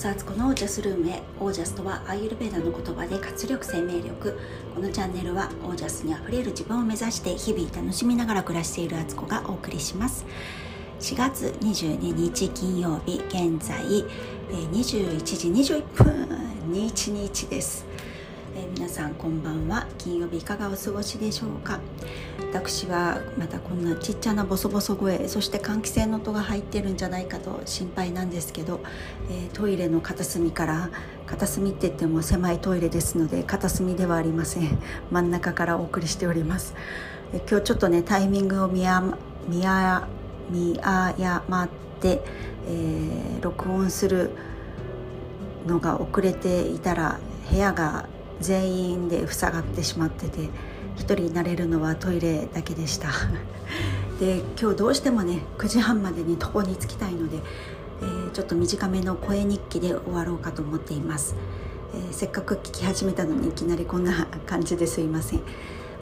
スアツコのオージャスルームへ。オージャスとはアーユルベーダの言葉で活力生命力。このチャンネルはオージャスにあふれる自分を目指して日々楽しみながら暮らしているアツコがお送りします。4月22日金曜日現在21時21分21日です、皆さんこんばんは。金曜日いかがお過ごしでしょうか？私はまたこんなちっちゃなボソボソ声そして換気扇の音が入ってるんじゃないかと心配なんですけど、えー、トイレの片隅から片隅って言っても狭いトイレですので片隅ではありません。真ん中からお送りしております、えー、今日ちょっとねタイミングを見あ見あ見誤って、えー、録音するのが遅れていたら部屋が全員で塞がってしまってて1人になれるのはトイレだけでした。で今日どうしてもね9時半までに床に着きたいので、えー、ちょっと短めの声日記で終わろうかと思っています、えー、せっかく聞き始めたのにいきなりこんな感じですいません。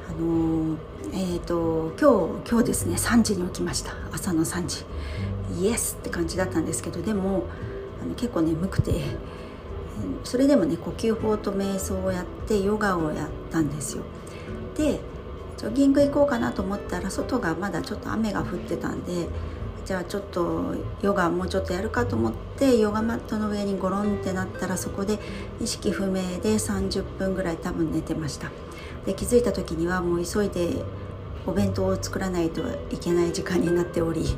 あのー、えーと、今日今日ですね3時に起きました。朝の3時。イエスって感じだったんですけどでもあの結構眠くてそれでもね呼吸法と瞑想をやってヨガをやったんですよ。でジョギング行こうかなと思ったら外がまだちょっと雨が降ってたんでじゃあちょっとヨガもうちょっとやるかと思ってヨガマットの上にゴロンってなったらそこで意識不明で30分ぐらい多分寝てました。で気づいた時にはもう急いでお弁当を作らないといけない時間になっており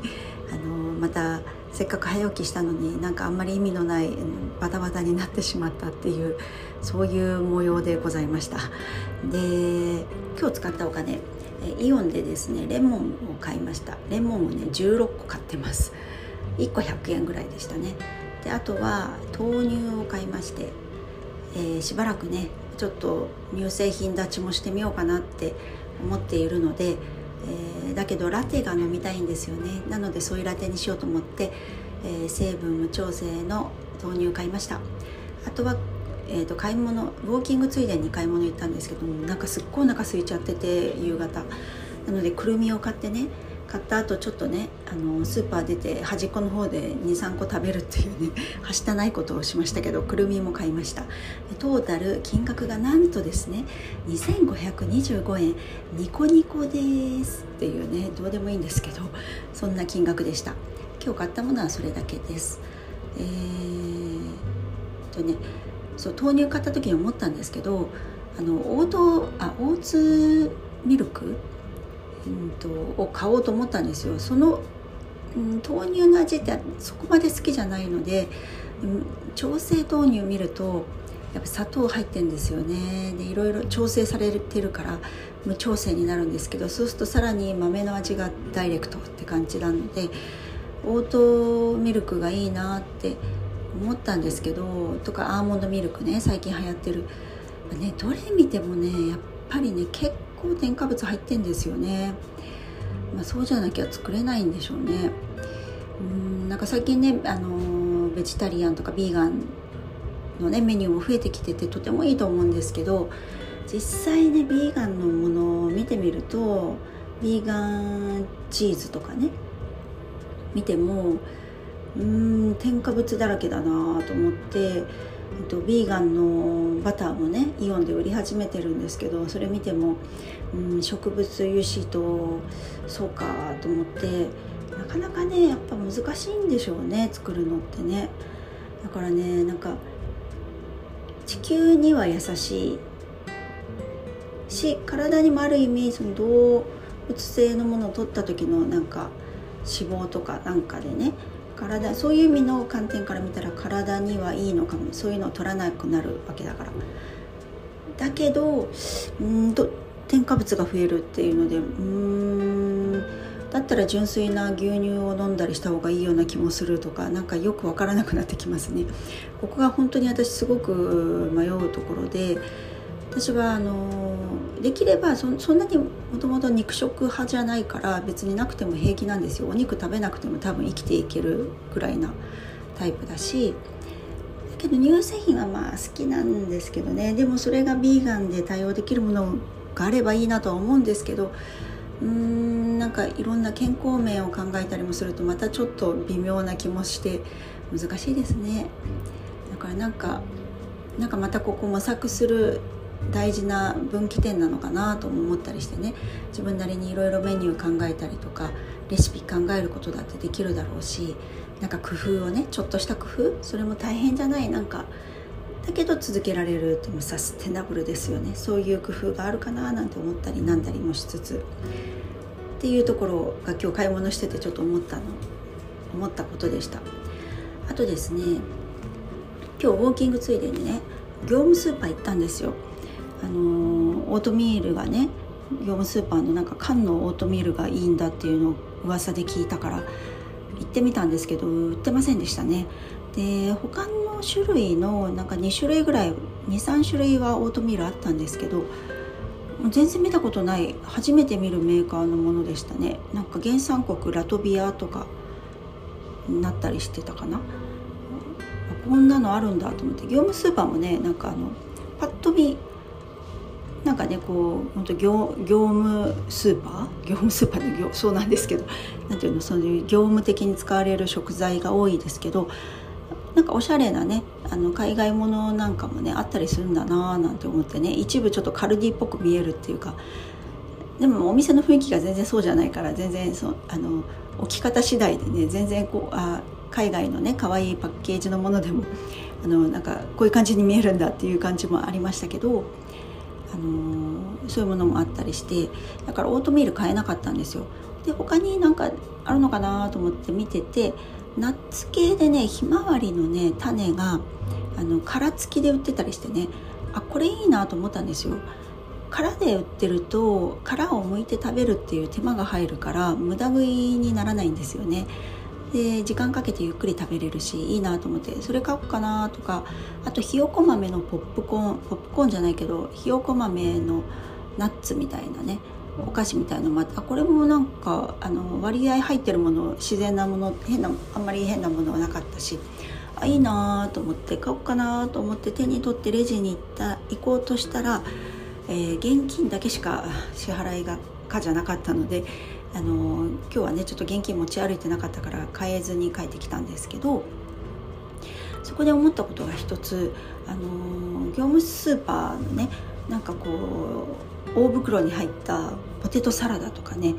あのまたせっかく早起きしたのになんかあんまり意味のないバタバタになってしまったっていうそういう模様でございました。で今日使ったお金イオンでですねレモンを買いました。レモンをね16個買ってます。1個100円ぐらいでしたね。であとは豆乳を買いまして、えー、しばらくねちょっと乳製品立ちもしてみようかなって思っているのでえー、だけどラテが飲みたいんですよね。なのでそういうラテにしようと思って、えー、成分無調整の豆乳買いました。あとは、えーと、買い物ウォーキングついでに買い物行ったんですけどもなんかすっごいお腹空いちゃってて夕方。なのでくるみを買ってね買った後ちょっとねあのスーパー出て端っこの方で23個食べるっていうね はしたないことをしましたけどくるみも買いました。トータル金額がなんとですね2525円。ニコニコですっていうねどうでもいいんですけどそんな金額でした。今日買ったものはそれだけです。えー、とねそう豆乳買った時に思ったんですけどあのオートあオーツミルクうんと、を買おうと思ったんですよ。その、うん、豆乳の味ってそこまで好きじゃないので、うん、調整豆乳見るとやっぱ砂糖入ってんですよね。でいろいろ調整されてるから無調整になるんですけどそうするとさらに豆の味がダイレクトって感じなのでオートミルクがいいなって思ったんですけどとかアーモンドミルクね最近流行ってる、ね、どれ見てもねやっぱりね結構添加物入ってんですよね、まあ、そうじゃなきゃ作れないんでしょうね。うんなんか最近ねあのベジタリアンとかビーガンのねメニューも増えてきててとてもいいと思うんですけど実際ねビーガンのものを見てみるとビーガンチーズとかね見てもうーん添加物だらけだなと思ってえっと、ビーガンのバターもねイオンで売り始めてるんですけどそれ見ても、うん、植物油脂とそうかと思ってなかなかねやっぱ難しいんでしょうね作るのってね。だからねなんか地球には優しい。し体にもある意味その動物性のものを取った時のなんか脂肪とかなんかでね体そういう意味の観点から見たら体にはいいのかも。そういうのを取らなくなるわけだから。だけどうんと添加物が増えるっていうのでうんだったら純粋な牛乳を飲んだりした方がいいような気もするとか何かよく分からなくなってきますね。ここが本当に私すごく迷うところで私はあのできればそんなにもともと肉食派じゃないから別になくても平気なんですよ。お肉食べなくても多分生きていけるぐらいなタイプだし。だけど乳製品はまあ好きなんですけどね。でもそれがビーガンで対応できるものがあればいいなとは思うんですけど。うーんなんかいろんな健康面を考えたりもするとまたちょっと微妙な気もして難しいですね。だ。からなんかなんかまたここ模索する大事な分岐点なのかなとも思ったりしてね。自分なりにいろいろメニュー考えたりとかレシピ考えることだってできるだろうしなんか工夫をねちょっとした工夫それも大変じゃないなんかだけど続けられるってもサステナブルですよね。そういう工夫があるかななんて思ったりなんだりもしつつ。っていうところが今日買い物しててちょっと思ったの。思ったことでした。あとですね今日ウォーキングついでにね業務スーパー行ったんですよ。あのオートミールがね業務スーパーのなんか缶のオートミールがいいんだっていうのを噂で聞いたから行ってみたんですけど売ってませんでしたね。で他の種類のなんか2種類ぐらい23種類はオートミールあったんですけど全然見たことない初めて見るメーカーのものでしたね。なんか原産国ラトビアとかになったりしてたかな。こんなのあるんだと思って。業務スーパーもねなんかあのパッと見なんかねこう本当業業務スーパー？業務スーパーで業そうなんですけどなんていうのそういう業務的に使われる食材が多いですけどなんかおしゃれなねあの海外ものなんかもねあったりするんだなーなんて思ってね一部ちょっとカルディっぽく見えるっていうかでもお店の雰囲気が全然そうじゃないから全然そあの置き方次第でね全然こうあ海外のね可愛いパッケージのものでもあのなんかこういう感じに見えるんだっていう感じもありましたけどあのー、そういうものもあったりしてだからオートミール買えなかったんですよ。で他になんかあるのかなと思って見ててナッツ系でねひまわりのね種があの殻付きで売ってたりしてねあこれいいなと思ったんですよ。殻で売ってると殻を剥いて食べるっていう手間が入るから無駄食いにならないんですよね。で時間かけてゆっくり食べれるしいいなと思ってそれ買おうかなとかあとひよこ豆のポップコーンポップコーンじゃないけどひよこ豆のナッツみたいなねお菓子みたいなのもあってこれもなんかあの割合入ってるもの自然なもの変なあんまり変なものはなかったしあいいなと思って買おうかなと思って手に取ってレジに行った行こうとしたら、えー、現金だけしか支払いがかじゃなかったのであの今日はねちょっと現金持ち歩いてなかったから買えずに帰ってきたんですけどそこで思ったことが一つあの業務スーパーのねなんかこう大袋に入ったポテトサラダとかね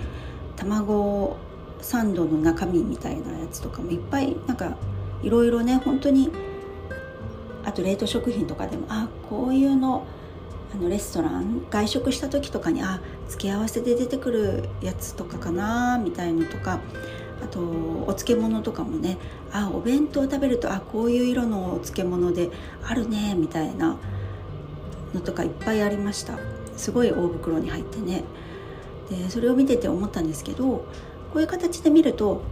卵サンドの中身みたいなやつとかもいっぱいなんかいろいろね本当にあと冷凍食品とかでもあこういうのあのレストラン外食した時とかにあ付け合わせで出てくるやつとかかなみたいのとかあとお漬物とかもねあお弁当食べるとあこういう色のお漬物であるねみたいなのとかいっぱいありました。すごい大袋に入ってね。でそれを見てて思ったんですけどこういう形で見ると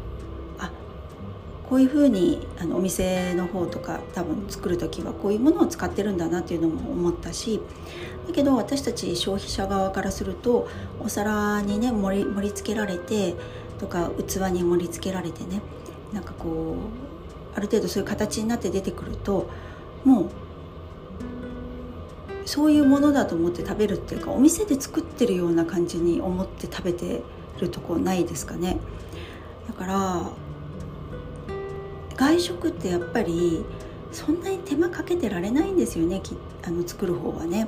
こういうふうにあのお店の方とか多分作る時はこういうものを使ってるんだなっていうのも思ったしだけど私たち消費者側からするとお皿にね盛り盛り付けられてとか器に盛り付けられてねなんかこうある程度そういう形になって出てくるともうそういうものだと思って食べるっていうかお店で作ってるような感じに思って食べてるとこないですかね。だから外食ってやっぱりそんなに手間かけてられないんですよねあの作る方はね。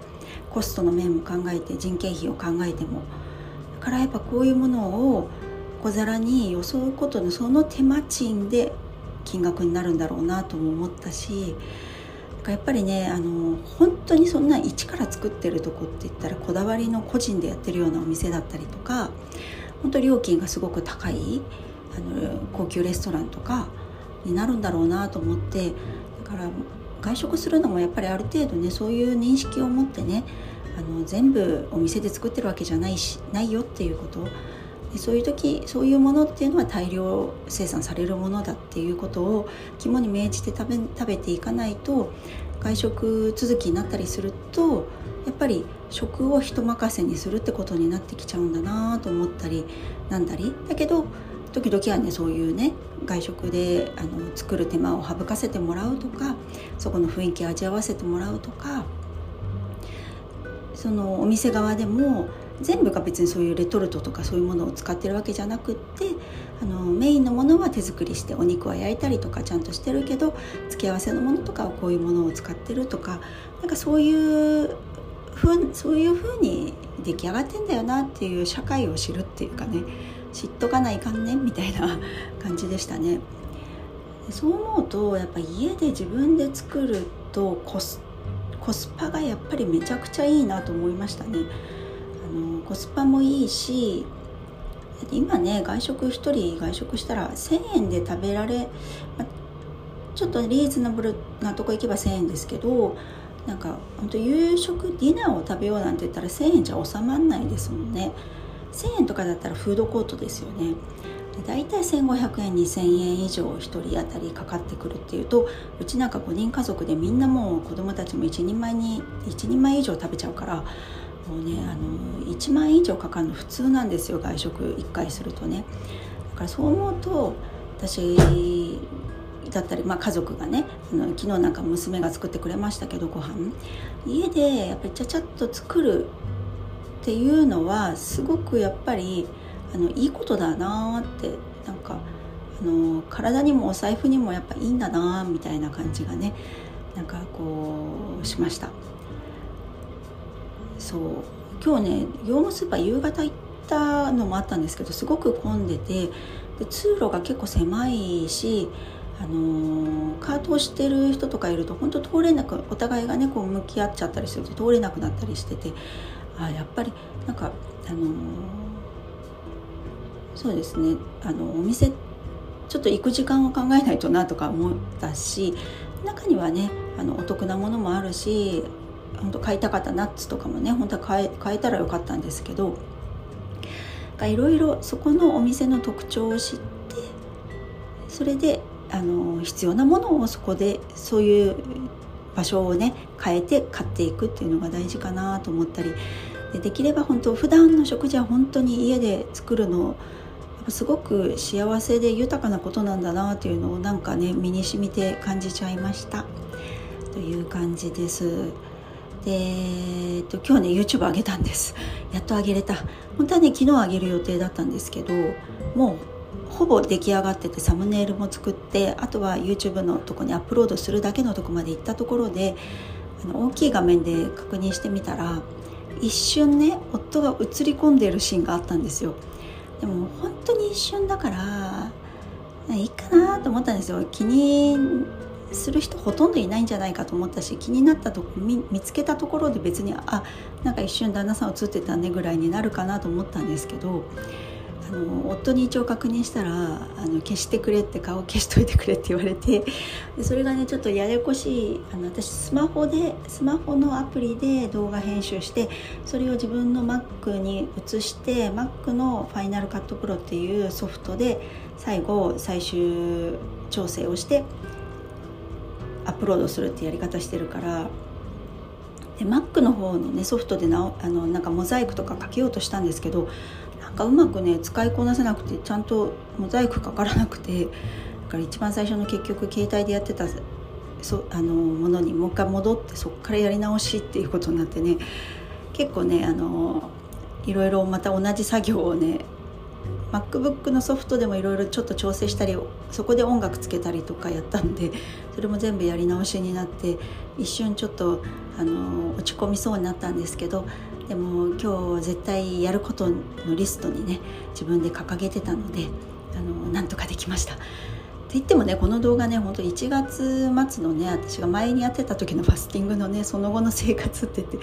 コストの面も考えて人件費を考えても。だからやっぱこういうものを小皿によそうことのその手間賃で金額になるんだろうなとも思ったしやっぱりねあの本当にそんな一から作ってるとこって言ったらこだわりの個人でやってるようなお店だったりとか本当料金がすごく高いあの高級レストランとかになるんだろうなと思ってだから外食するのもやっぱりある程度ねそういう認識を持ってねあの全部お店で作ってるわけじゃないしないよっていうこと。でそういう時そういうものっていうのは大量生産されるものだっていうことを肝に銘じて食べ食べていかないと外食続きになったりするとやっぱり食を人任せにするってことになってきちゃうんだなと思ったりなんだり。だけど時々はねそういうね外食であの作る手間を省かせてもらうとかそこの雰囲気を味わわせてもらうとかそのお店側でも全部が別にそういうレトルトとかそういうものを使ってるわけじゃなくってあのメインのものは手作りしてお肉は焼いたりとかちゃんとしてるけど付け合わせのものとかはこういうものを使ってるとかなんかそういうふうそういうふうに出来上がってんだよなっていう社会を知るっていうかね。知っとかないかんねみたいな 感じでしたね。そう思うとやっぱ家で自分で作るとコスコスパがやっぱりめちゃくちゃいいなと思いましたね。あのコスパもいいし今ね外食1人外食したら1,000円で食べられ、ま、ちょっとリーズナブルなとこ行けば1,000円ですけどなんか本当夕食ディナーを食べようなんて言ったら1,000円じゃ収まんないですもんね1,000円とかだったらフードコートですよね。だいたい1500円2000円以上1人当たりかかってくるっていうとうちなんか5人家族でみんなもう子供たちも1人前に1人前以上食べちゃうからもうねあの1万円以上かかるの普通なんですよ外食1回するとね。だからそう思うと私だったり、まあ、家族がねあの昨日なんか娘が作ってくれましたけどご飯。家でやっぱりちゃちゃっと作るっていうのはすごくやっぱりあのいいことだなってなんかあの体にもお財布にもやっぱいいんだなみたいな感じがねなんかこうしました。そう。今日ね業務スーパー夕方行ったのもあったんですけどすごく混んでてで通路が結構狭いしあのカートをしてる人とかいると本当通れなくお互いがねこう向き合っちゃったりすると通れなくなったりしててあやっぱりなんかあのそうですね。あのお店ちょっと行く時間を考えないとなとか思ったし中にはねあのお得なものもあるし本当買いたかったナッツとかもね本当は買え買えたらよかったんですけどいろいろそこのお店の特徴を知ってそれであの必要なものをそこでそういう場所をね変えて買っていくっていうのが大事かなと思ったり。でできれば本当普段の食事は本当に家で作るのすごく幸せで豊かなことなんだなっていうのをなんかね身に染みて感じちゃいました。という感じです。で、えっと、今日ね YouTube 上げたんです。やっと上げれた。本当はね昨日上げる予定だったんですけどもうほぼ出来上がっててサムネイルも作ってあとは YouTube のとこにアップロードするだけのとこまで行ったところであの大きい画面で確認してみたら一瞬ね夫が映り込んでいるシーンがあったんですよ。でも本当に一瞬だからいいかなと思ったんですよ。気にする人ほとんどいないんじゃないかと思ったし気になったとこ見見つけたところで別にあなんか一瞬旦那さん映ってたねぐらいになるかなと思ったんですけどの夫に一応確認したらあの消してくれって顔消しといてくれって言われてでそれがねちょっとややこしいあの私スマホでスマホのアプリで動画編集してそれを自分の Mac に移して Mac のファイナルカットプロっていうソフトで最後最終調整をしてアップロードするってやり方してるからで Mac の方のねソフトでなあのなんかモザイクとかかけようとしたんですけどかうまくね使いこなせなくてちゃんとモザイクかからなくてだから一番最初の結局携帯でやってたそあのものにもう一回戻ってそこからやり直しっていうことになってね結構ねあのいろいろまた同じ作業をね MacBook のソフトでもいろいろちょっと調整したりそこで音楽つけたりとかやったんでそれも全部やり直しになって一瞬ちょっとあの落ち込みそうになったんですけどでも今日絶対やることのリストにね自分で掲げてたのであのなんとかできました。って言ってもねこの動画ねほんと1月末のね私が前にやってた時のファスティングのねその後の生活って言って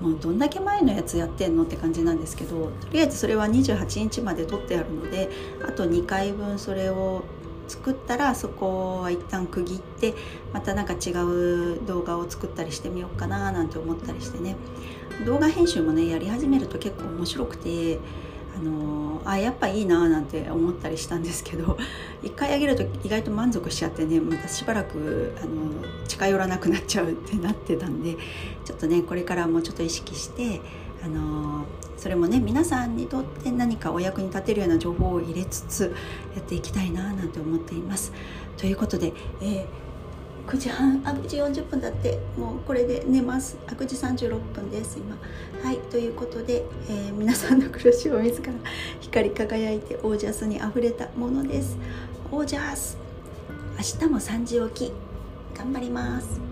もうどんだけ前のやつやってんのって感じなんですけどとりあえずそれは28日まで撮ってあるのであと2回分それを作ったらそこは一旦区切ってまた何か違う動画を作ったりしてみようかななんて思ったりしてね。動画編集もねやり始めると結構面白くてあのあやっぱいいななんて思ったりしたんですけど 一回あげると意外と満足しちゃってねまたしばらくあの近寄らなくなっちゃうってなってたんでちょっとねこれからもうちょっと意識してあのそれもね皆さんにとって何かお役に立てるような情報を入れつつやっていきたいななんて思っています。ということで、えー9時半あ9時40分だってもうこれで寝ます。あ9時36分です今。はいということで、えー、皆さんの暮らしを自ら光り輝いてオージャスにあふれたものです。オージャス明日も3時起き。頑張ります。